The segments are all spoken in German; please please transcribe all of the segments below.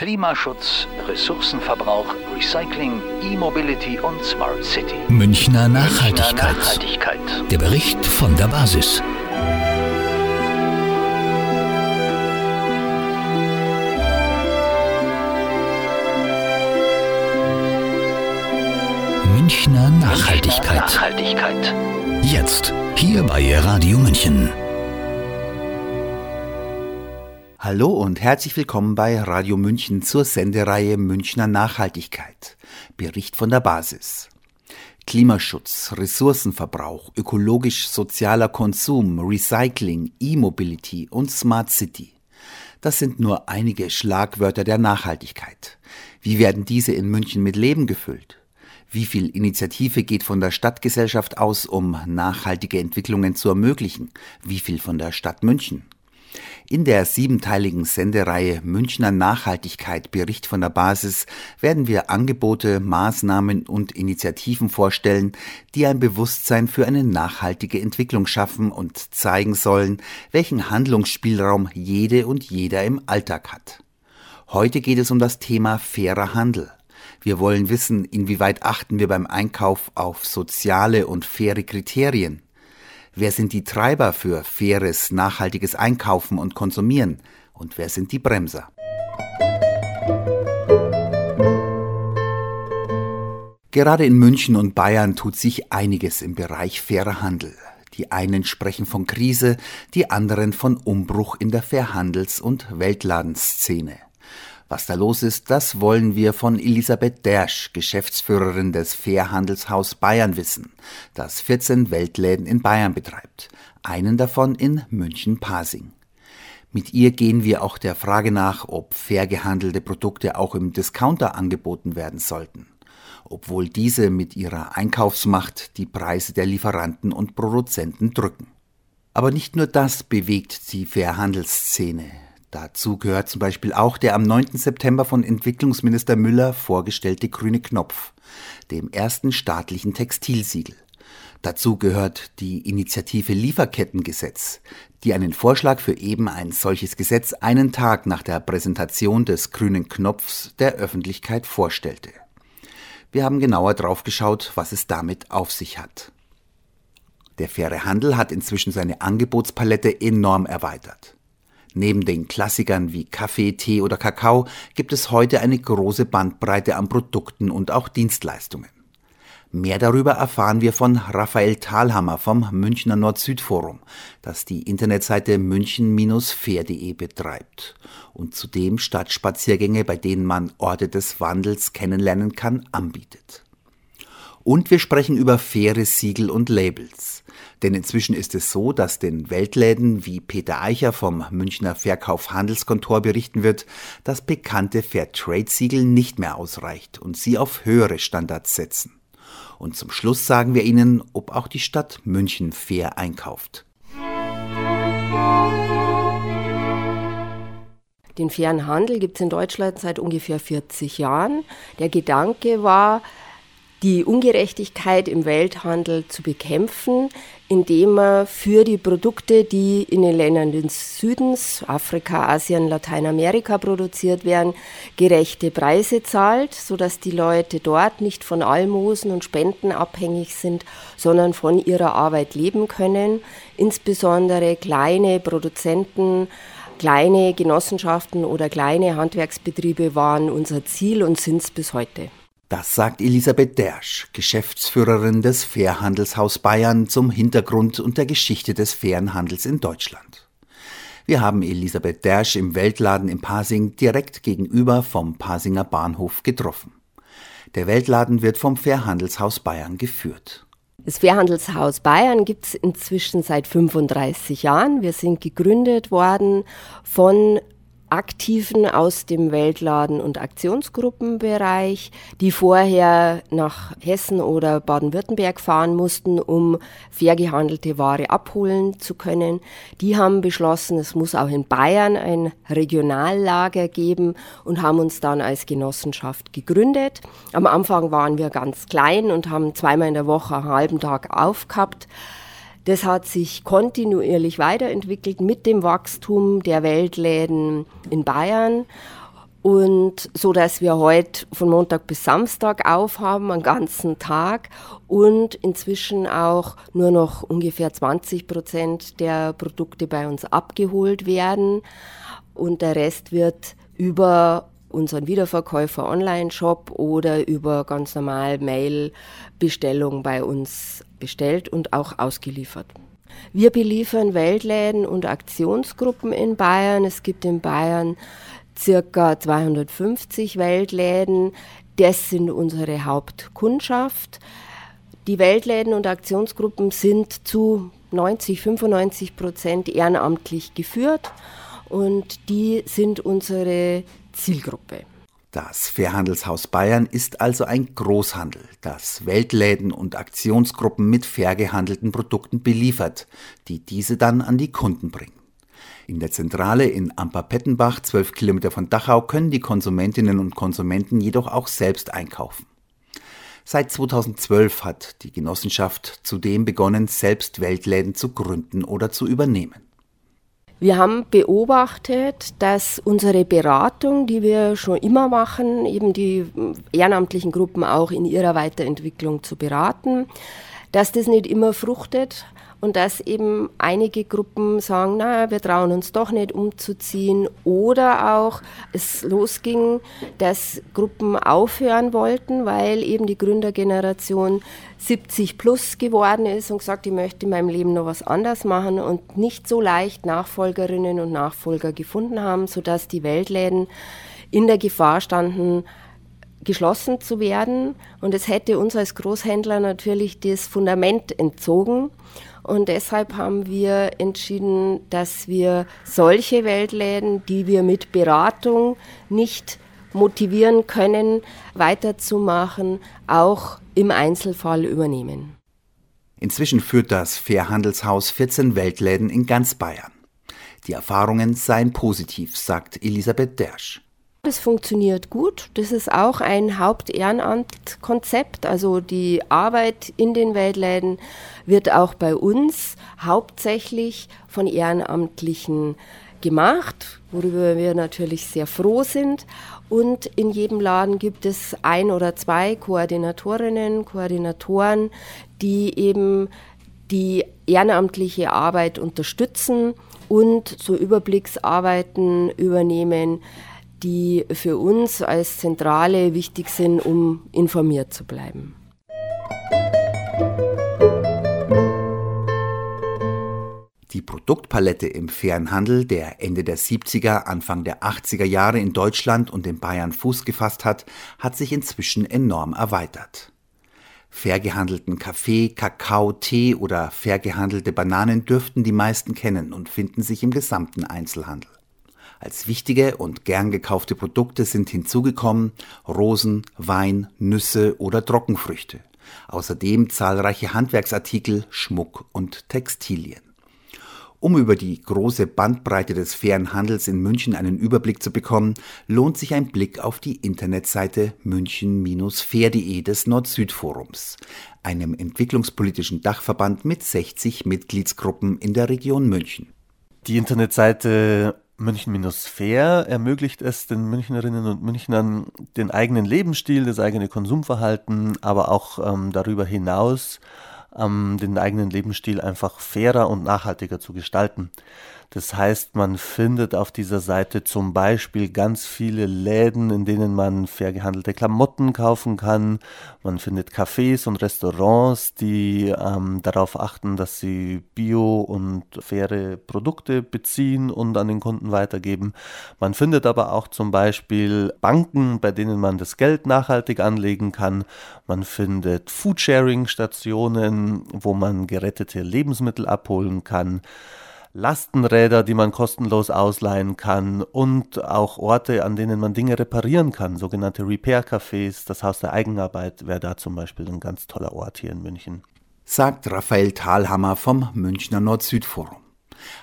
Klimaschutz, Ressourcenverbrauch, Recycling, E-Mobility und Smart City. Münchner Nachhaltigkeit. Münchner Nachhaltigkeit. Der Bericht von der Basis. Münchner Nachhaltigkeit. Nachhaltigkeit. Jetzt, hier bei Radio München. Hallo und herzlich willkommen bei Radio München zur Sendereihe Münchner Nachhaltigkeit. Bericht von der Basis. Klimaschutz, Ressourcenverbrauch, ökologisch-sozialer Konsum, Recycling, E-Mobility und Smart City. Das sind nur einige Schlagwörter der Nachhaltigkeit. Wie werden diese in München mit Leben gefüllt? Wie viel Initiative geht von der Stadtgesellschaft aus, um nachhaltige Entwicklungen zu ermöglichen? Wie viel von der Stadt München? In der siebenteiligen Sendereihe Münchner Nachhaltigkeit Bericht von der Basis werden wir Angebote, Maßnahmen und Initiativen vorstellen, die ein Bewusstsein für eine nachhaltige Entwicklung schaffen und zeigen sollen, welchen Handlungsspielraum jede und jeder im Alltag hat. Heute geht es um das Thema fairer Handel. Wir wollen wissen, inwieweit achten wir beim Einkauf auf soziale und faire Kriterien. Wer sind die Treiber für faires, nachhaltiges Einkaufen und Konsumieren? Und wer sind die Bremser? Gerade in München und Bayern tut sich einiges im Bereich fairer Handel. Die einen sprechen von Krise, die anderen von Umbruch in der Fairhandels- und Weltladenszene. Was da los ist, das wollen wir von Elisabeth Dersch, Geschäftsführerin des Fairhandelshaus Bayern wissen, das 14 Weltläden in Bayern betreibt, einen davon in München-Pasing. Mit ihr gehen wir auch der Frage nach, ob fair gehandelte Produkte auch im Discounter angeboten werden sollten, obwohl diese mit ihrer Einkaufsmacht die Preise der Lieferanten und Produzenten drücken. Aber nicht nur das bewegt die Fairhandelsszene. Dazu gehört zum Beispiel auch der am 9. September von Entwicklungsminister Müller vorgestellte grüne Knopf, dem ersten staatlichen Textilsiegel. Dazu gehört die Initiative Lieferkettengesetz, die einen Vorschlag für eben ein solches Gesetz einen Tag nach der Präsentation des grünen Knopfs der Öffentlichkeit vorstellte. Wir haben genauer drauf geschaut, was es damit auf sich hat. Der faire Handel hat inzwischen seine Angebotspalette enorm erweitert. Neben den Klassikern wie Kaffee, Tee oder Kakao gibt es heute eine große Bandbreite an Produkten und auch Dienstleistungen. Mehr darüber erfahren wir von Raphael Thalhammer vom Münchner Nord-Süd-Forum, das die Internetseite münchen-fair.de betreibt und zudem Stadtspaziergänge, bei denen man Orte des Wandels kennenlernen kann, anbietet. Und wir sprechen über faire Siegel und Labels. Denn inzwischen ist es so, dass den Weltläden, wie Peter Eicher vom Münchner Verkauf Handelskontor berichten wird, das bekannte Fairtrade-Siegel nicht mehr ausreicht und sie auf höhere Standards setzen. Und zum Schluss sagen wir Ihnen, ob auch die Stadt München fair einkauft. Den fairen Handel gibt es in Deutschland seit ungefähr 40 Jahren. Der Gedanke war, die Ungerechtigkeit im Welthandel zu bekämpfen, indem man für die Produkte, die in den Ländern des Südens, Afrika, Asien, Lateinamerika produziert werden, gerechte Preise zahlt, sodass die Leute dort nicht von Almosen und Spenden abhängig sind, sondern von ihrer Arbeit leben können. Insbesondere kleine Produzenten, kleine Genossenschaften oder kleine Handwerksbetriebe waren unser Ziel und sind es bis heute. Das sagt Elisabeth Dersch, Geschäftsführerin des Fairhandelshaus Bayern zum Hintergrund und der Geschichte des fairen Handels in Deutschland. Wir haben Elisabeth Dersch im Weltladen in Pasing direkt gegenüber vom Pasinger Bahnhof getroffen. Der Weltladen wird vom Fairhandelshaus Bayern geführt. Das Fairhandelshaus Bayern gibt es inzwischen seit 35 Jahren. Wir sind gegründet worden von Aktiven aus dem Weltladen- und Aktionsgruppenbereich, die vorher nach Hessen oder Baden-Württemberg fahren mussten, um fair gehandelte Ware abholen zu können. Die haben beschlossen, es muss auch in Bayern ein Regionallager geben und haben uns dann als Genossenschaft gegründet. Am Anfang waren wir ganz klein und haben zweimal in der Woche einen halben Tag aufgehabt. Das hat sich kontinuierlich weiterentwickelt mit dem Wachstum der Weltläden in Bayern. und so dass wir heute von Montag bis Samstag aufhaben, einen ganzen Tag und inzwischen auch nur noch ungefähr 20 Prozent der Produkte bei uns abgeholt werden und der Rest wird über unseren Wiederverkäufer Online-Shop oder über ganz normal Mail-Bestellung bei uns bestellt und auch ausgeliefert. Wir beliefern Weltläden und Aktionsgruppen in Bayern. Es gibt in Bayern circa 250 Weltläden. Das sind unsere Hauptkundschaft. Die Weltläden und Aktionsgruppen sind zu 90, 95 Prozent ehrenamtlich geführt und die sind unsere Zielgruppe. Das Fairhandelshaus Bayern ist also ein Großhandel, das Weltläden und Aktionsgruppen mit fair gehandelten Produkten beliefert, die diese dann an die Kunden bringen. In der Zentrale in Amper-Pettenbach, 12 Kilometer von Dachau, können die Konsumentinnen und Konsumenten jedoch auch selbst einkaufen. Seit 2012 hat die Genossenschaft zudem begonnen, selbst Weltläden zu gründen oder zu übernehmen. Wir haben beobachtet, dass unsere Beratung, die wir schon immer machen, eben die ehrenamtlichen Gruppen auch in ihrer Weiterentwicklung zu beraten, dass das nicht immer fruchtet und dass eben einige Gruppen sagen, na, wir trauen uns doch nicht umzuziehen oder auch es losging, dass Gruppen aufhören wollten, weil eben die Gründergeneration 70 plus geworden ist und gesagt, ich möchte in meinem Leben noch was anders machen und nicht so leicht Nachfolgerinnen und Nachfolger gefunden haben, sodass die Weltläden in der Gefahr standen, geschlossen zu werden. Und es hätte uns als Großhändler natürlich das Fundament entzogen. Und deshalb haben wir entschieden, dass wir solche Weltläden, die wir mit Beratung nicht motivieren können, weiterzumachen, auch im Einzelfall übernehmen. Inzwischen führt das Fairhandelshaus 14 Weltläden in ganz Bayern. Die Erfahrungen seien positiv, sagt Elisabeth Dersch. Das funktioniert gut. Das ist auch ein Hauptehrenamtkonzept. Also die Arbeit in den Weltläden wird auch bei uns hauptsächlich von Ehrenamtlichen gemacht, worüber wir natürlich sehr froh sind. Und in jedem Laden gibt es ein oder zwei Koordinatorinnen, Koordinatoren, die eben die ehrenamtliche Arbeit unterstützen und so Überblicksarbeiten übernehmen, die für uns als Zentrale wichtig sind, um informiert zu bleiben. Die Produktpalette im fairen Handel, der Ende der 70er, Anfang der 80er Jahre in Deutschland und in Bayern Fuß gefasst hat, hat sich inzwischen enorm erweitert. Fair gehandelten Kaffee, Kakao, Tee oder fair gehandelte Bananen dürften die meisten kennen und finden sich im gesamten Einzelhandel. Als wichtige und gern gekaufte Produkte sind hinzugekommen Rosen, Wein, Nüsse oder Trockenfrüchte. Außerdem zahlreiche Handwerksartikel, Schmuck und Textilien. Um über die große Bandbreite des fairen Handels in München einen Überblick zu bekommen, lohnt sich ein Blick auf die Internetseite münchen-fair.de des Nord-Süd-Forums, einem entwicklungspolitischen Dachverband mit 60 Mitgliedsgruppen in der Region München. Die Internetseite München-Fair ermöglicht es den Münchnerinnen und Münchnern, den eigenen Lebensstil, das eigene Konsumverhalten, aber auch ähm, darüber hinaus ähm, den eigenen Lebensstil einfach fairer und nachhaltiger zu gestalten. Das heißt, man findet auf dieser Seite zum Beispiel ganz viele Läden, in denen man fair gehandelte Klamotten kaufen kann. Man findet Cafés und Restaurants, die ähm, darauf achten, dass sie bio und faire Produkte beziehen und an den Kunden weitergeben. Man findet aber auch zum Beispiel Banken, bei denen man das Geld nachhaltig anlegen kann. Man findet Foodsharing-Stationen, wo man gerettete Lebensmittel abholen kann. Lastenräder, die man kostenlos ausleihen kann und auch Orte, an denen man Dinge reparieren kann, sogenannte Repair-Cafés. Das Haus der Eigenarbeit wäre da zum Beispiel ein ganz toller Ort hier in München. Sagt Raphael Thalhammer vom Münchner Nord-Süd-Forum.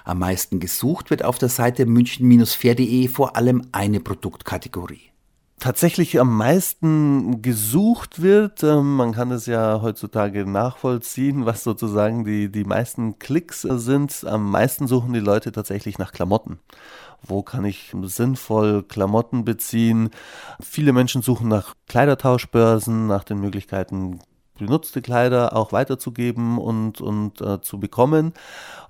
Am meisten gesucht wird auf der Seite münchen-fair.de vor allem eine Produktkategorie. Tatsächlich am meisten gesucht wird. Ähm, man kann es ja heutzutage nachvollziehen, was sozusagen die, die meisten Klicks sind. Am meisten suchen die Leute tatsächlich nach Klamotten. Wo kann ich sinnvoll Klamotten beziehen? Viele Menschen suchen nach Kleidertauschbörsen, nach den Möglichkeiten, benutzte Kleider auch weiterzugeben und, und äh, zu bekommen.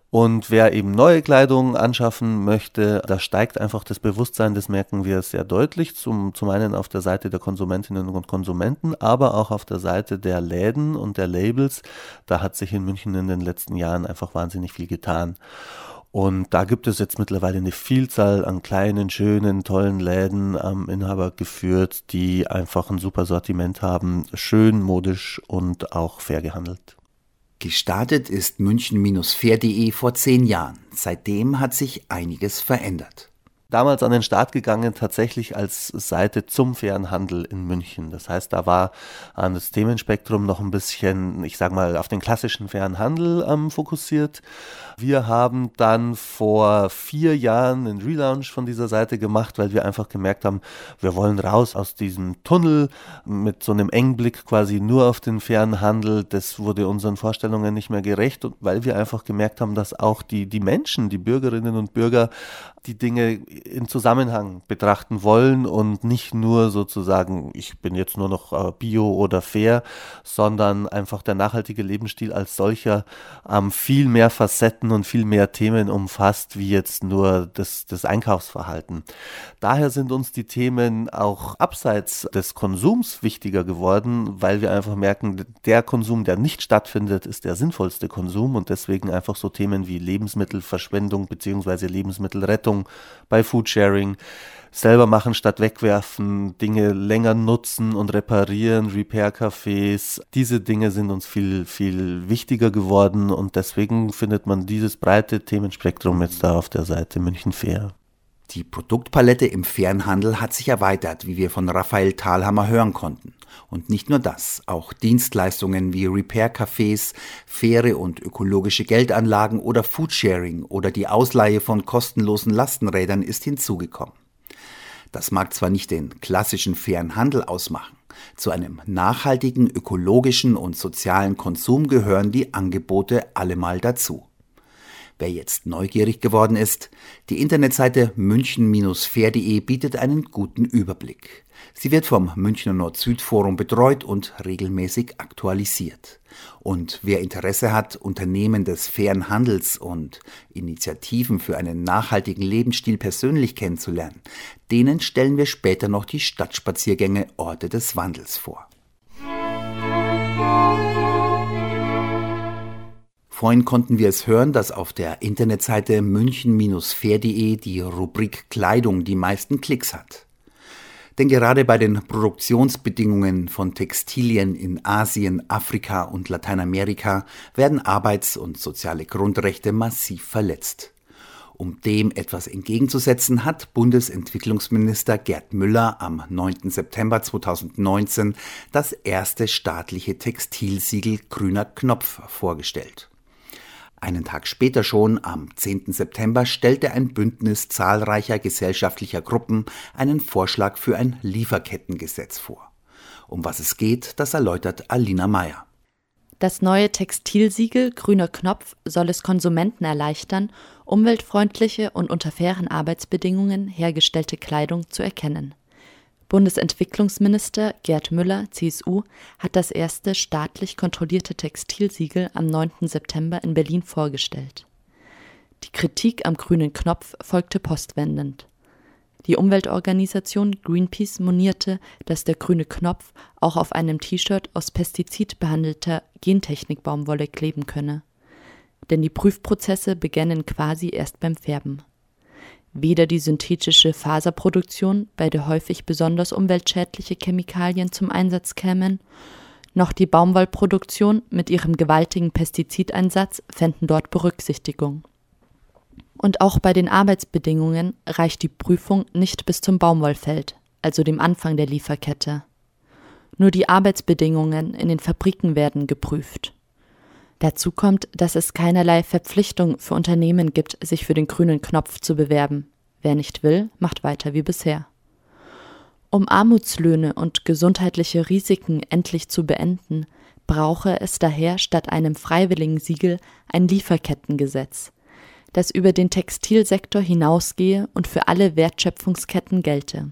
Und wer eben neue Kleidung anschaffen möchte, da steigt einfach das Bewusstsein, das merken wir sehr deutlich, zum, zum einen auf der Seite der Konsumentinnen und Konsumenten, aber auch auf der Seite der Läden und der Labels. Da hat sich in München in den letzten Jahren einfach wahnsinnig viel getan. Und da gibt es jetzt mittlerweile eine Vielzahl an kleinen, schönen, tollen Läden am Inhaber geführt, die einfach ein super Sortiment haben, schön, modisch und auch fair gehandelt. Gestartet ist München-fair.de vor zehn Jahren. Seitdem hat sich einiges verändert damals an den Start gegangen, tatsächlich als Seite zum fairen Handel in München. Das heißt, da war an das Themenspektrum noch ein bisschen, ich sag mal, auf den klassischen fairen Handel ähm, fokussiert. Wir haben dann vor vier Jahren einen Relaunch von dieser Seite gemacht, weil wir einfach gemerkt haben, wir wollen raus aus diesem Tunnel mit so einem Engblick quasi nur auf den fairen Handel. Das wurde unseren Vorstellungen nicht mehr gerecht, weil wir einfach gemerkt haben, dass auch die, die Menschen, die Bürgerinnen und Bürger die Dinge in Zusammenhang betrachten wollen und nicht nur sozusagen, ich bin jetzt nur noch äh, bio oder fair, sondern einfach der nachhaltige Lebensstil als solcher ähm, viel mehr Facetten und viel mehr Themen umfasst, wie jetzt nur das, das Einkaufsverhalten. Daher sind uns die Themen auch abseits des Konsums wichtiger geworden, weil wir einfach merken, der Konsum, der nicht stattfindet, ist der sinnvollste Konsum und deswegen einfach so Themen wie Lebensmittelverschwendung bzw. Lebensmittelrettung bei Foodsharing, selber machen statt wegwerfen, Dinge länger nutzen und reparieren, Repair-Cafés. Diese Dinge sind uns viel, viel wichtiger geworden und deswegen findet man dieses breite Themenspektrum jetzt da auf der Seite München Fair. Die Produktpalette im fairen Handel hat sich erweitert, wie wir von Raphael Thalhammer hören konnten. Und nicht nur das, auch Dienstleistungen wie Repair-Cafés, faire und ökologische Geldanlagen oder Foodsharing oder die Ausleihe von kostenlosen Lastenrädern ist hinzugekommen. Das mag zwar nicht den klassischen fairen Handel ausmachen, zu einem nachhaltigen, ökologischen und sozialen Konsum gehören die Angebote allemal dazu. Wer jetzt neugierig geworden ist, die Internetseite münchen-fair.de bietet einen guten Überblick. Sie wird vom Münchner Nord-Süd-Forum betreut und regelmäßig aktualisiert. Und wer Interesse hat, Unternehmen des fairen Handels und Initiativen für einen nachhaltigen Lebensstil persönlich kennenzulernen, denen stellen wir später noch die Stadtspaziergänge Orte des Wandels vor. Vorhin konnten wir es hören, dass auf der Internetseite münchen-fair.de die Rubrik Kleidung die meisten Klicks hat. Denn gerade bei den Produktionsbedingungen von Textilien in Asien, Afrika und Lateinamerika werden Arbeits- und soziale Grundrechte massiv verletzt. Um dem etwas entgegenzusetzen, hat Bundesentwicklungsminister Gerd Müller am 9. September 2019 das erste staatliche Textilsiegel Grüner Knopf vorgestellt. Einen Tag später schon, am 10. September, stellte ein Bündnis zahlreicher gesellschaftlicher Gruppen einen Vorschlag für ein Lieferkettengesetz vor. Um was es geht, das erläutert Alina Meyer. Das neue Textilsiegel Grüner Knopf soll es Konsumenten erleichtern, umweltfreundliche und unter fairen Arbeitsbedingungen hergestellte Kleidung zu erkennen. Bundesentwicklungsminister Gerd Müller (CSU) hat das erste staatlich kontrollierte Textilsiegel am 9. September in Berlin vorgestellt. Die Kritik am grünen Knopf folgte postwendend. Die Umweltorganisation Greenpeace monierte, dass der grüne Knopf auch auf einem T-Shirt aus pestizidbehandelter Gentechnikbaumwolle kleben könne. Denn die Prüfprozesse beginnen quasi erst beim Färben Weder die synthetische Faserproduktion, bei der häufig besonders umweltschädliche Chemikalien zum Einsatz kämen, noch die Baumwollproduktion mit ihrem gewaltigen Pestizideinsatz fänden dort Berücksichtigung. Und auch bei den Arbeitsbedingungen reicht die Prüfung nicht bis zum Baumwollfeld, also dem Anfang der Lieferkette. Nur die Arbeitsbedingungen in den Fabriken werden geprüft. Dazu kommt, dass es keinerlei Verpflichtung für Unternehmen gibt, sich für den grünen Knopf zu bewerben. Wer nicht will, macht weiter wie bisher. Um Armutslöhne und gesundheitliche Risiken endlich zu beenden, brauche es daher statt einem freiwilligen Siegel ein Lieferkettengesetz, das über den Textilsektor hinausgehe und für alle Wertschöpfungsketten gelte.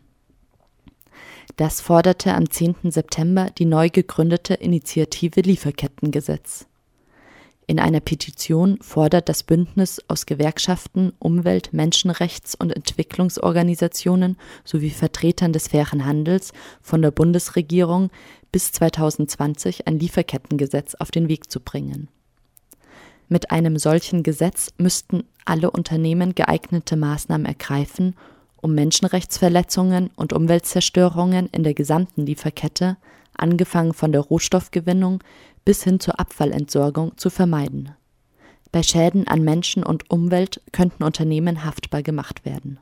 Das forderte am 10. September die neu gegründete Initiative Lieferkettengesetz. In einer Petition fordert das Bündnis aus Gewerkschaften, Umwelt-, Menschenrechts- und Entwicklungsorganisationen sowie Vertretern des fairen Handels von der Bundesregierung bis 2020 ein Lieferkettengesetz auf den Weg zu bringen. Mit einem solchen Gesetz müssten alle Unternehmen geeignete Maßnahmen ergreifen, um Menschenrechtsverletzungen und Umweltzerstörungen in der gesamten Lieferkette, angefangen von der Rohstoffgewinnung bis hin zur Abfallentsorgung zu vermeiden. Bei Schäden an Menschen und Umwelt könnten Unternehmen haftbar gemacht werden.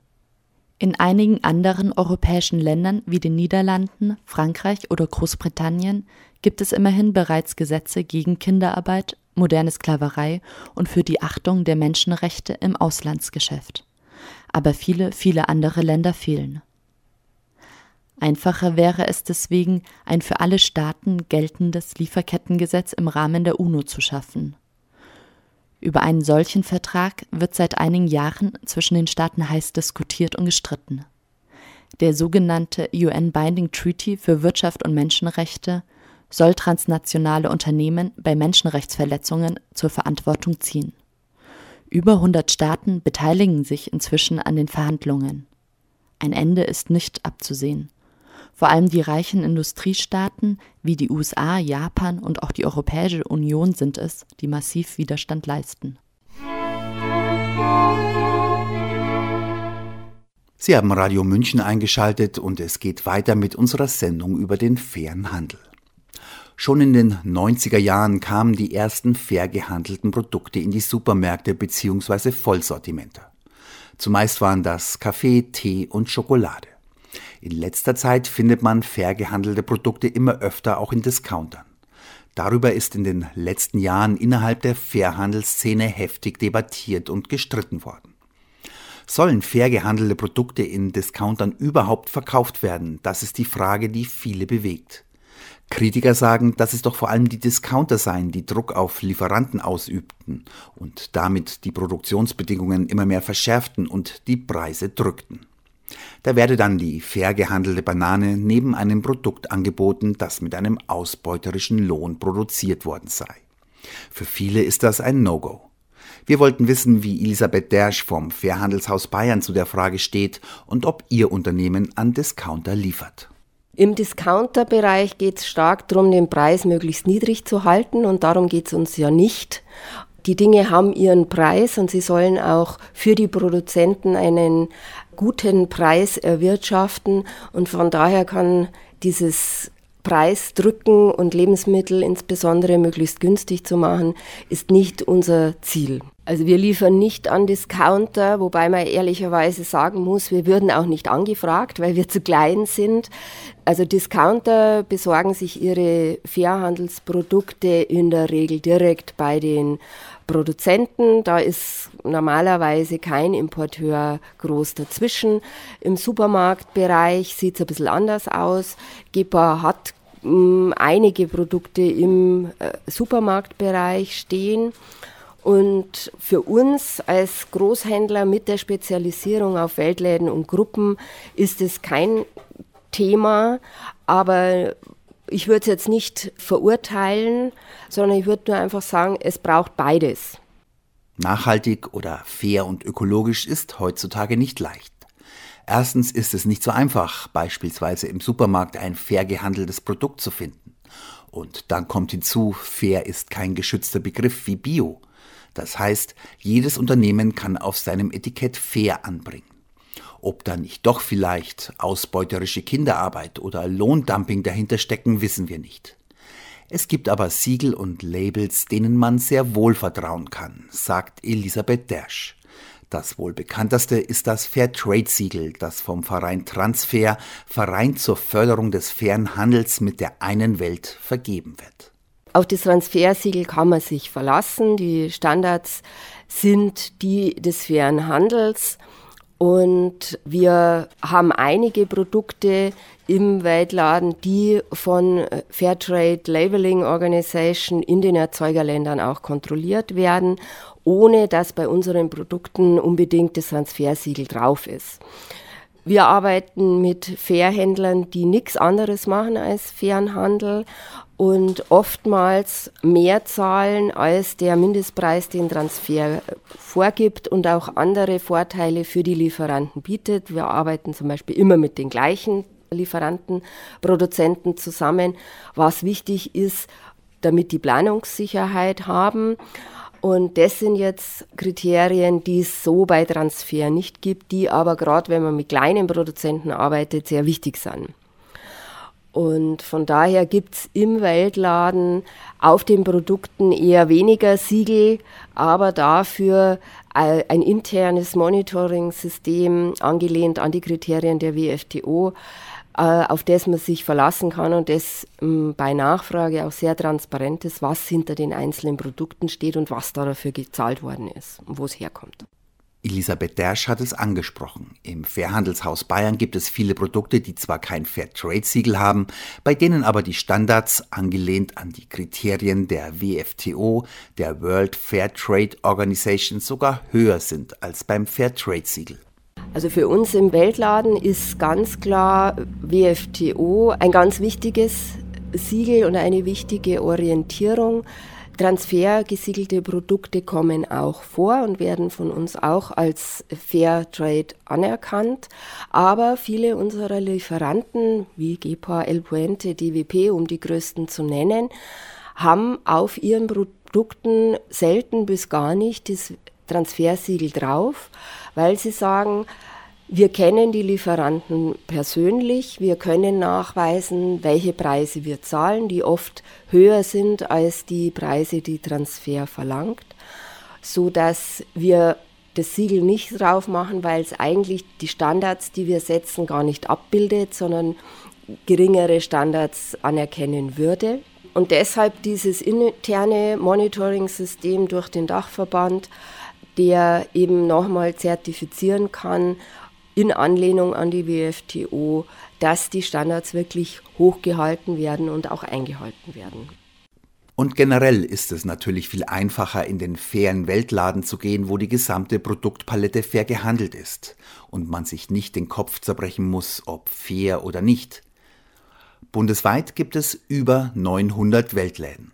In einigen anderen europäischen Ländern wie den Niederlanden, Frankreich oder Großbritannien gibt es immerhin bereits Gesetze gegen Kinderarbeit, moderne Sklaverei und für die Achtung der Menschenrechte im Auslandsgeschäft. Aber viele, viele andere Länder fehlen. Einfacher wäre es deswegen, ein für alle Staaten geltendes Lieferkettengesetz im Rahmen der UNO zu schaffen. Über einen solchen Vertrag wird seit einigen Jahren zwischen den Staaten heiß diskutiert und gestritten. Der sogenannte UN Binding Treaty für Wirtschaft und Menschenrechte soll transnationale Unternehmen bei Menschenrechtsverletzungen zur Verantwortung ziehen. Über 100 Staaten beteiligen sich inzwischen an den Verhandlungen. Ein Ende ist nicht abzusehen. Vor allem die reichen Industriestaaten wie die USA, Japan und auch die Europäische Union sind es, die massiv Widerstand leisten. Sie haben Radio München eingeschaltet und es geht weiter mit unserer Sendung über den fairen Handel. Schon in den 90er Jahren kamen die ersten fair gehandelten Produkte in die Supermärkte bzw. Vollsortimente. Zumeist waren das Kaffee, Tee und Schokolade. In letzter Zeit findet man fair gehandelte Produkte immer öfter auch in Discountern. Darüber ist in den letzten Jahren innerhalb der Fairhandelsszene heftig debattiert und gestritten worden. Sollen fair gehandelte Produkte in Discountern überhaupt verkauft werden? Das ist die Frage, die viele bewegt. Kritiker sagen, dass es doch vor allem die Discounter seien, die Druck auf Lieferanten ausübten und damit die Produktionsbedingungen immer mehr verschärften und die Preise drückten. Da werde dann die fair gehandelte Banane neben einem Produkt angeboten, das mit einem ausbeuterischen Lohn produziert worden sei. Für viele ist das ein No-Go. Wir wollten wissen, wie Elisabeth Dersch vom Fairhandelshaus Bayern zu der Frage steht und ob ihr Unternehmen an Discounter liefert. Im Discounter-Bereich geht es stark darum, den Preis möglichst niedrig zu halten und darum geht es uns ja nicht. Die Dinge haben ihren Preis und sie sollen auch für die Produzenten einen guten Preis erwirtschaften und von daher kann dieses Preisdrücken und Lebensmittel insbesondere möglichst günstig zu machen, ist nicht unser Ziel. Also wir liefern nicht an Discounter, wobei man ehrlicherweise sagen muss, wir würden auch nicht angefragt, weil wir zu klein sind. Also Discounter besorgen sich ihre Fairhandelsprodukte in der Regel direkt bei den Produzenten. Da ist normalerweise kein Importeur groß dazwischen. Im Supermarktbereich sieht es ein bisschen anders aus. GEPA hat mh, hm, einige Produkte im äh, Supermarktbereich stehen. Und für uns als Großhändler mit der Spezialisierung auf Weltläden und Gruppen ist es kein Thema, aber ich würde es jetzt nicht verurteilen, sondern ich würde nur einfach sagen, es braucht beides. Nachhaltig oder fair und ökologisch ist heutzutage nicht leicht. Erstens ist es nicht so einfach, beispielsweise im Supermarkt ein fair gehandeltes Produkt zu finden. Und dann kommt hinzu, fair ist kein geschützter Begriff wie Bio. Das heißt, jedes Unternehmen kann auf seinem Etikett fair anbringen. Ob da nicht doch vielleicht ausbeuterische Kinderarbeit oder Lohndumping dahinter stecken, wissen wir nicht. Es gibt aber Siegel und Labels, denen man sehr wohl vertrauen kann, sagt Elisabeth Dersch. Das wohl bekannteste ist das Fairtrade-Siegel, das vom Verein Transfer, Verein zur Förderung des fairen Handels mit der einen Welt, vergeben wird. Auf das Transfersiegel kann man sich verlassen. Die Standards sind die des fairen Handels. Und wir haben einige Produkte im Weltladen, die von Fairtrade Labeling Organization in den Erzeugerländern auch kontrolliert werden, ohne dass bei unseren Produkten unbedingt das Transfersiegel drauf ist. Wir arbeiten mit Fairhändlern, die nichts anderes machen als fairen Handel und oftmals mehr zahlen als der Mindestpreis den Transfer vorgibt und auch andere Vorteile für die Lieferanten bietet. Wir arbeiten zum Beispiel immer mit den gleichen Lieferanten, Produzenten zusammen, was wichtig ist, damit die Planungssicherheit haben. Und das sind jetzt Kriterien, die es so bei Transfer nicht gibt, die aber gerade, wenn man mit kleinen Produzenten arbeitet, sehr wichtig sind. Und von daher gibt es im Weltladen auf den Produkten eher weniger Siegel, aber dafür ein internes Monitoring-System angelehnt an die Kriterien der WFTO, äh, auf das man sich verlassen kann und das ähm, bei Nachfrage auch sehr transparent ist, was hinter den einzelnen Produkten steht und was dafür gezahlt worden ist und wo es herkommt. Elisabeth Dersch hat es angesprochen. Im Fairhandelshaus Bayern gibt es viele Produkte, die zwar kein Fairtrade-Siegel haben, bei denen aber die Standards, angelehnt an die Kriterien der WFTO, der World Fair Trade Organization, sogar höher sind als beim Fairtrade-Siegel. Also für uns im Weltladen ist ganz klar WFTO ein ganz wichtiges Siegel und eine wichtige Orientierung. Transfergesiegelte Produkte kommen auch vor und werden von uns auch als Fair Trade anerkannt. Aber viele unserer Lieferanten, wie GEPA, El Puente, DWP, um die größten zu nennen, haben auf ihren Produkten selten bis gar nicht das Transfersiegel drauf, weil sie sagen, wir kennen die Lieferanten persönlich, wir können nachweisen, welche Preise wir zahlen, die oft höher sind als die Preise, die Transfer verlangt, so dass wir das Siegel nicht drauf machen, weil es eigentlich die Standards, die wir setzen, gar nicht abbildet, sondern geringere Standards anerkennen würde. Und deshalb dieses interne Monitoring-System durch den Dachverband, der eben nochmal zertifizieren kann, in Anlehnung an die WFTO, dass die Standards wirklich hochgehalten werden und auch eingehalten werden. Und generell ist es natürlich viel einfacher, in den fairen Weltladen zu gehen, wo die gesamte Produktpalette fair gehandelt ist und man sich nicht den Kopf zerbrechen muss, ob fair oder nicht. Bundesweit gibt es über 900 Weltläden.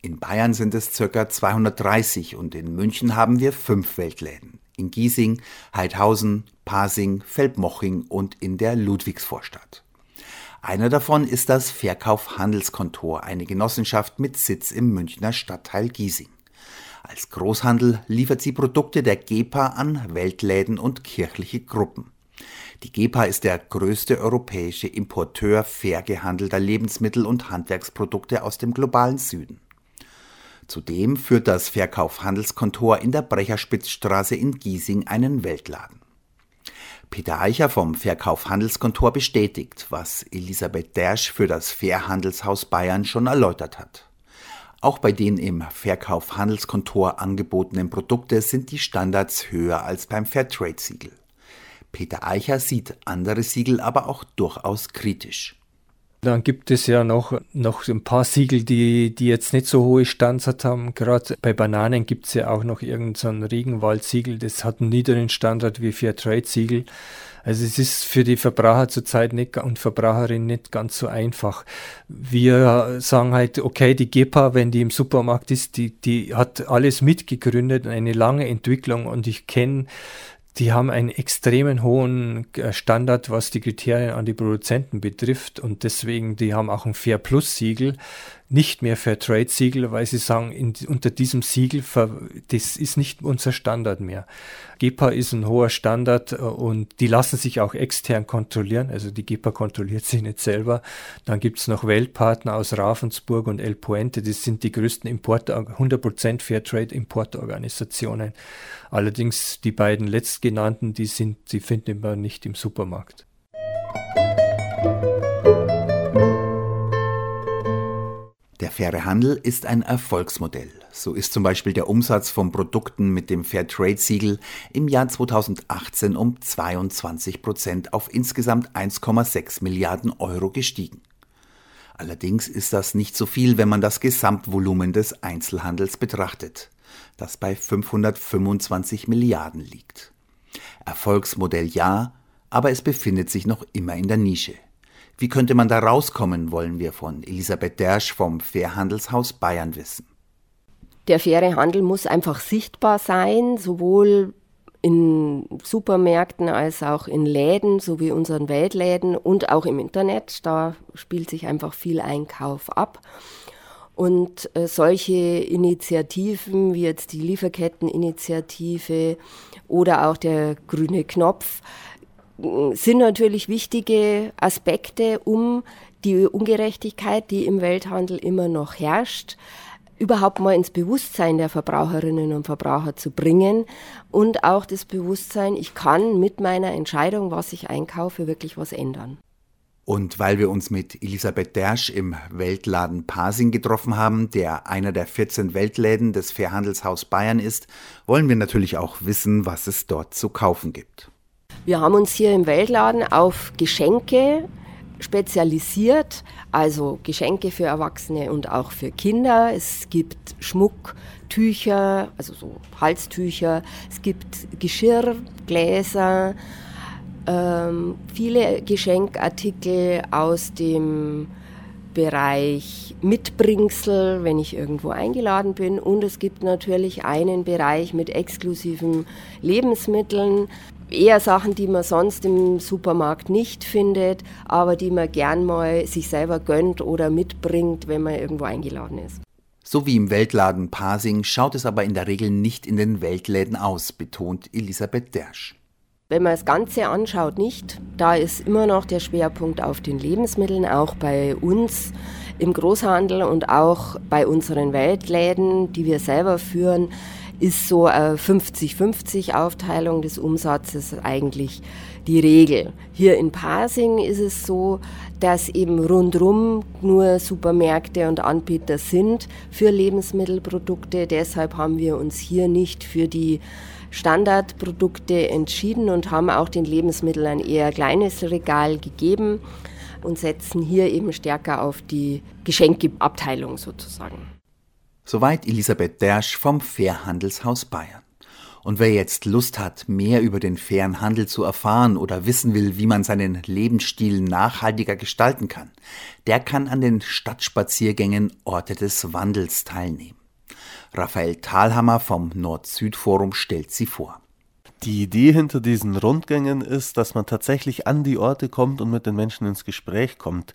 In Bayern sind es ca. 230 und in München haben wir fünf Weltläden. In Giesing, Heidhausen, Pasing, Feldmoching und in der Ludwigsvorstadt. Einer davon ist das Verkauf Handelskontor, eine Genossenschaft mit Sitz im Münchner Stadtteil Giesing. Als Großhandel liefert sie Produkte der GEPA an Weltläden und kirchliche Gruppen. Die GEPA ist der größte europäische Importeur fair gehandelter Lebensmittel und Handwerksprodukte aus dem globalen Süden. Zudem führt das Verkauf Handelskontor in der Brecherspitzstraße in Giesing einen Weltladen. Peter Eicher vom Verkauf Handelskontor bestätigt, was Elisabeth Dersch für das Fairhandelshaus Bayern schon erläutert hat. Auch bei den im Verkauf Handelskontor angebotenen Produkten sind die Standards höher als beim Fairtrade-Siegel. Peter Eicher sieht andere Siegel aber auch durchaus kritisch. Dann gibt es ja noch, noch ein paar Siegel, die, die jetzt nicht so hohe Standards haben. Gerade bei Bananen gibt es ja auch noch irgendein so Regenwald-Siegel, das hat einen niederen Standard wie Fairtrade-Siegel. Also es ist für die Verbraucher zurzeit nicht und Verbraucherinnen nicht ganz so einfach. Wir sagen halt, okay, die GEPA, wenn die im Supermarkt ist, die, die hat alles mitgegründet, eine lange Entwicklung und ich kenne die haben einen extremen hohen äh, Standard, was die Kriterien an die Produzenten betrifft und deswegen, die haben auch ein Fair Plus Siegel, nicht mehr Fair Trade Siegel, weil sie sagen, in, unter diesem Siegel, das ist nicht unser Standard mehr. GEPA ist ein hoher Standard äh, und die lassen sich auch extern kontrollieren. Also die GEPA kontrolliert sich nicht selber. Dann gibt es noch Weltpartner aus Ravensburg und El Puente. Das sind die größten Import, 100% Fairtrade Importorganisationen. Allerdings die beiden letztgenannten, die sind, die finden wir nicht im Supermarkt. Faire Handel ist ein Erfolgsmodell. So ist zum Beispiel der Umsatz von Produkten mit dem Fairtrade-Siegel im Jahr 2018 um 22 Prozent auf insgesamt 1,6 Milliarden Euro gestiegen. Allerdings ist das nicht so viel, wenn man das Gesamtvolumen des Einzelhandels betrachtet, das bei 525 Milliarden liegt. Erfolgsmodell ja, aber es befindet sich noch immer in der Nische. Wie könnte man da rauskommen, wollen wir von Elisabeth Dersch vom Fairhandelshaus Bayern wissen. Der faire Handel muss einfach sichtbar sein, sowohl in Supermärkten als auch in Läden, so wie unseren Weltläden und auch im Internet. Da spielt sich einfach viel Einkauf ab. Und äh, solche Initiativen wie jetzt die Lieferketteninitiative oder auch der grüne Knopf sind natürlich wichtige Aspekte, um die Ungerechtigkeit, die im Welthandel immer noch herrscht, überhaupt mal ins Bewusstsein der Verbraucherinnen und Verbraucher zu bringen und auch das Bewusstsein, ich kann mit meiner Entscheidung, was ich einkaufe, wirklich was ändern. Und weil wir uns mit Elisabeth Dersch im Weltladen Pasing getroffen haben, der einer der 14 Weltläden des Fairhandelshaus Bayern ist, wollen wir natürlich auch wissen, was es dort zu kaufen gibt. Wir haben uns hier im Weltladen auf Geschenke spezialisiert, also Geschenke für Erwachsene und auch für Kinder. Es gibt Schmuck, Tücher, also so Halstücher, es gibt Geschirr, Gläser, ähm, viele Geschenkartikel aus dem Bereich Mitbringsel, wenn ich irgendwo eingeladen bin. Und es gibt natürlich einen Bereich mit exklusiven Lebensmitteln, eher Sachen, die man sonst im Supermarkt nicht findet, aber die man gern mal sich selber gönnt oder mitbringt, wenn man irgendwo eingeladen ist. So wie im Weltladen Pasing schaut es aber in der Regel nicht in den Weltläden aus, betont Elisabeth Dersch. Wenn man das Ganze anschaut, nicht. Da ist immer noch der Schwerpunkt auf den Lebensmitteln, auch bei uns im Großhandel und auch bei unseren Weltläden, die wir selber führen, ist so eine 50-50 Aufteilung des Umsatzes eigentlich die Regel. Hier in Pasing ist es so, dass eben rundrum nur Supermärkte und Anbieter sind für Lebensmittelprodukte. Deshalb haben wir uns hier nicht für die Standardprodukte entschieden und haben auch den Lebensmitteln ein eher kleines Regal gegeben und setzen hier eben stärker auf die Geschenkeabteilung sozusagen. Soweit Elisabeth Dersch vom Fairhandelshaus Bayern. Und wer jetzt Lust hat, mehr über den fairen Handel zu erfahren oder wissen will, wie man seinen Lebensstil nachhaltiger gestalten kann, der kann an den Stadtspaziergängen Orte des Wandels teilnehmen. Raphael Thalhammer vom Nord-Süd-Forum stellt sie vor. Die Idee hinter diesen Rundgängen ist, dass man tatsächlich an die Orte kommt und mit den Menschen ins Gespräch kommt.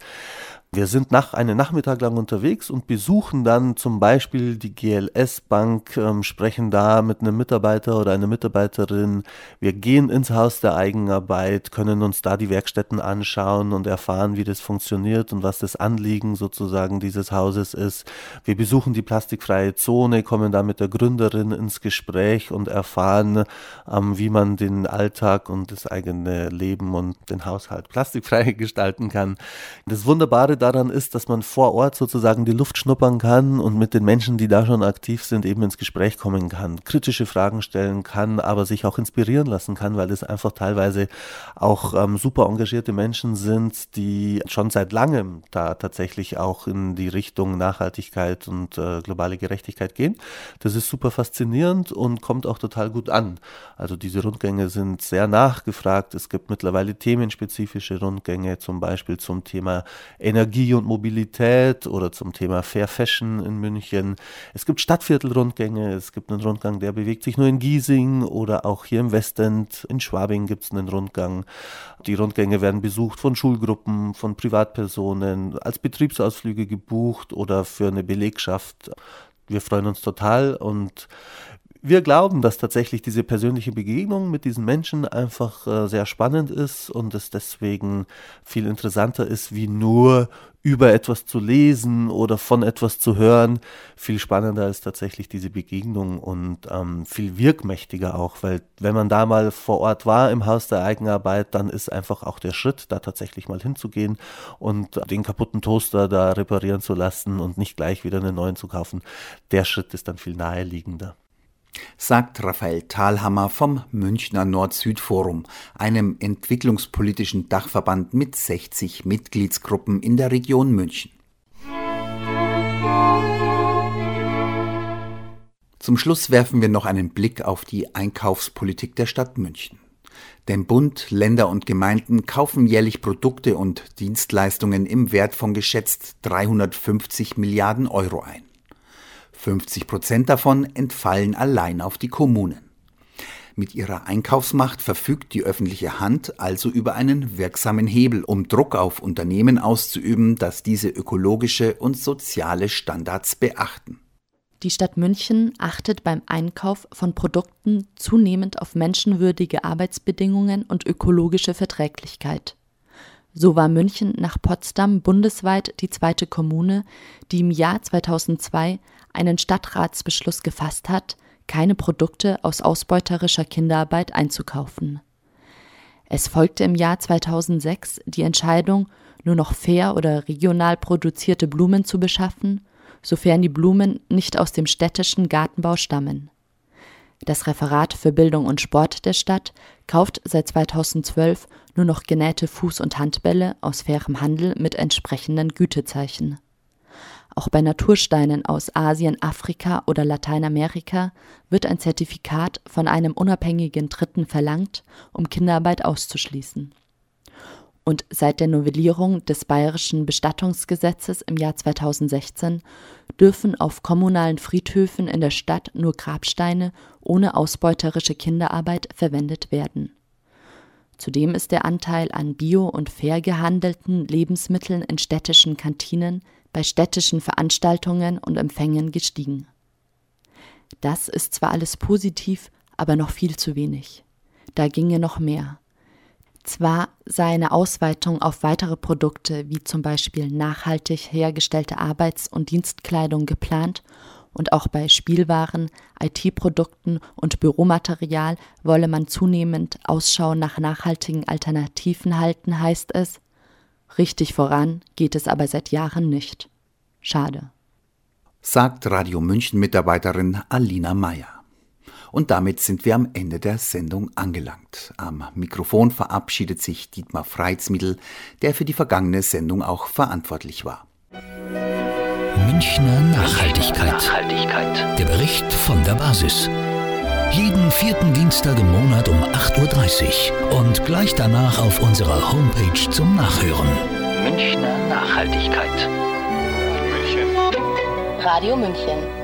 Wir sind nach einen Nachmittag lang unterwegs und besuchen dann zum Beispiel die GLS Bank, ähm, sprechen da mit einem Mitarbeiter oder einer Mitarbeiterin. Wir gehen ins Haus der Eigenarbeit, können uns da die Werkstätten anschauen und erfahren, wie das funktioniert und was das Anliegen sozusagen dieses Hauses ist. Wir besuchen die plastikfreie Zone, kommen da mit der Gründerin ins Gespräch und erfahren, ähm, wie man den Alltag und das eigene Leben und den Haushalt plastikfrei gestalten kann. Das Wunderbare daran ist, dass man vor Ort sozusagen die Luft schnuppern kann und mit den Menschen, die da schon aktiv sind, eben ins Gespräch kommen kann, kritische Fragen stellen kann, aber sich auch inspirieren lassen kann, weil es einfach teilweise auch ähm, super engagierte Menschen sind, die schon seit langem da tatsächlich auch in die Richtung Nachhaltigkeit und äh, globale Gerechtigkeit gehen. Das ist super faszinierend und kommt auch total gut an. Also diese Rundgänge sind sehr nachgefragt. Es gibt mittlerweile themenspezifische Rundgänge, zum Beispiel zum Thema Energie Energie und Mobilität oder zum Thema Fair Fashion in München. Es gibt Stadtviertelrundgänge, es gibt einen Rundgang, der bewegt sich nur in Giesing oder auch hier im Westend. In Schwabing gibt es einen Rundgang. Die Rundgänge werden besucht von Schulgruppen, von Privatpersonen, als Betriebsausflüge gebucht oder für eine Belegschaft. Wir freuen uns total und wir glauben, dass tatsächlich diese persönliche Begegnung mit diesen Menschen einfach äh, sehr spannend ist und es deswegen viel interessanter ist, wie nur über etwas zu lesen oder von etwas zu hören. Viel spannender ist tatsächlich diese Begegnung und ähm, viel wirkmächtiger auch, weil wenn man da mal vor Ort war im Haus der Eigenarbeit, dann ist einfach auch der Schritt, da tatsächlich mal hinzugehen und den kaputten Toaster da reparieren zu lassen und nicht gleich wieder einen neuen zu kaufen, der Schritt ist dann viel naheliegender sagt Raphael Thalhammer vom Münchner Nord-Süd-Forum, einem entwicklungspolitischen Dachverband mit 60 Mitgliedsgruppen in der Region München. Zum Schluss werfen wir noch einen Blick auf die Einkaufspolitik der Stadt München. Denn Bund, Länder und Gemeinden kaufen jährlich Produkte und Dienstleistungen im Wert von geschätzt 350 Milliarden Euro ein. 50 Prozent davon entfallen allein auf die Kommunen. Mit ihrer Einkaufsmacht verfügt die öffentliche Hand also über einen wirksamen Hebel, um Druck auf Unternehmen auszuüben, dass diese ökologische und soziale Standards beachten. Die Stadt München achtet beim Einkauf von Produkten zunehmend auf menschenwürdige Arbeitsbedingungen und ökologische Verträglichkeit. So war München nach Potsdam bundesweit die zweite Kommune, die im Jahr 2002 einen Stadtratsbeschluss gefasst hat, keine Produkte aus ausbeuterischer Kinderarbeit einzukaufen. Es folgte im Jahr 2006 die Entscheidung, nur noch fair oder regional produzierte Blumen zu beschaffen, sofern die Blumen nicht aus dem städtischen Gartenbau stammen. Das Referat für Bildung und Sport der Stadt kauft seit 2012 nur noch genähte Fuß- und Handbälle aus fairem Handel mit entsprechenden Gütezeichen. Auch bei Natursteinen aus Asien, Afrika oder Lateinamerika wird ein Zertifikat von einem unabhängigen Dritten verlangt, um Kinderarbeit auszuschließen. Und seit der Novellierung des bayerischen Bestattungsgesetzes im Jahr 2016 dürfen auf kommunalen Friedhöfen in der Stadt nur Grabsteine ohne ausbeuterische Kinderarbeit verwendet werden. Zudem ist der Anteil an bio und fair gehandelten Lebensmitteln in städtischen Kantinen bei städtischen Veranstaltungen und Empfängen gestiegen. Das ist zwar alles positiv, aber noch viel zu wenig. Da ginge noch mehr. Zwar sei eine Ausweitung auf weitere Produkte wie zum Beispiel nachhaltig hergestellte Arbeits- und Dienstkleidung geplant und auch bei Spielwaren, IT-Produkten und Büromaterial wolle man zunehmend Ausschau nach nachhaltigen Alternativen halten, heißt es. Richtig voran geht es aber seit Jahren nicht. Schade. Sagt Radio München Mitarbeiterin Alina Meyer. Und damit sind wir am Ende der Sendung angelangt. Am Mikrofon verabschiedet sich Dietmar Freizmittel, der für die vergangene Sendung auch verantwortlich war. Münchner Nachhaltigkeit. Nachhaltigkeit. Der Bericht von der Basis. Jeden vierten Dienstag im Monat um 8.30 Uhr und gleich danach auf unserer Homepage zum Nachhören. Münchner Nachhaltigkeit. Radio München.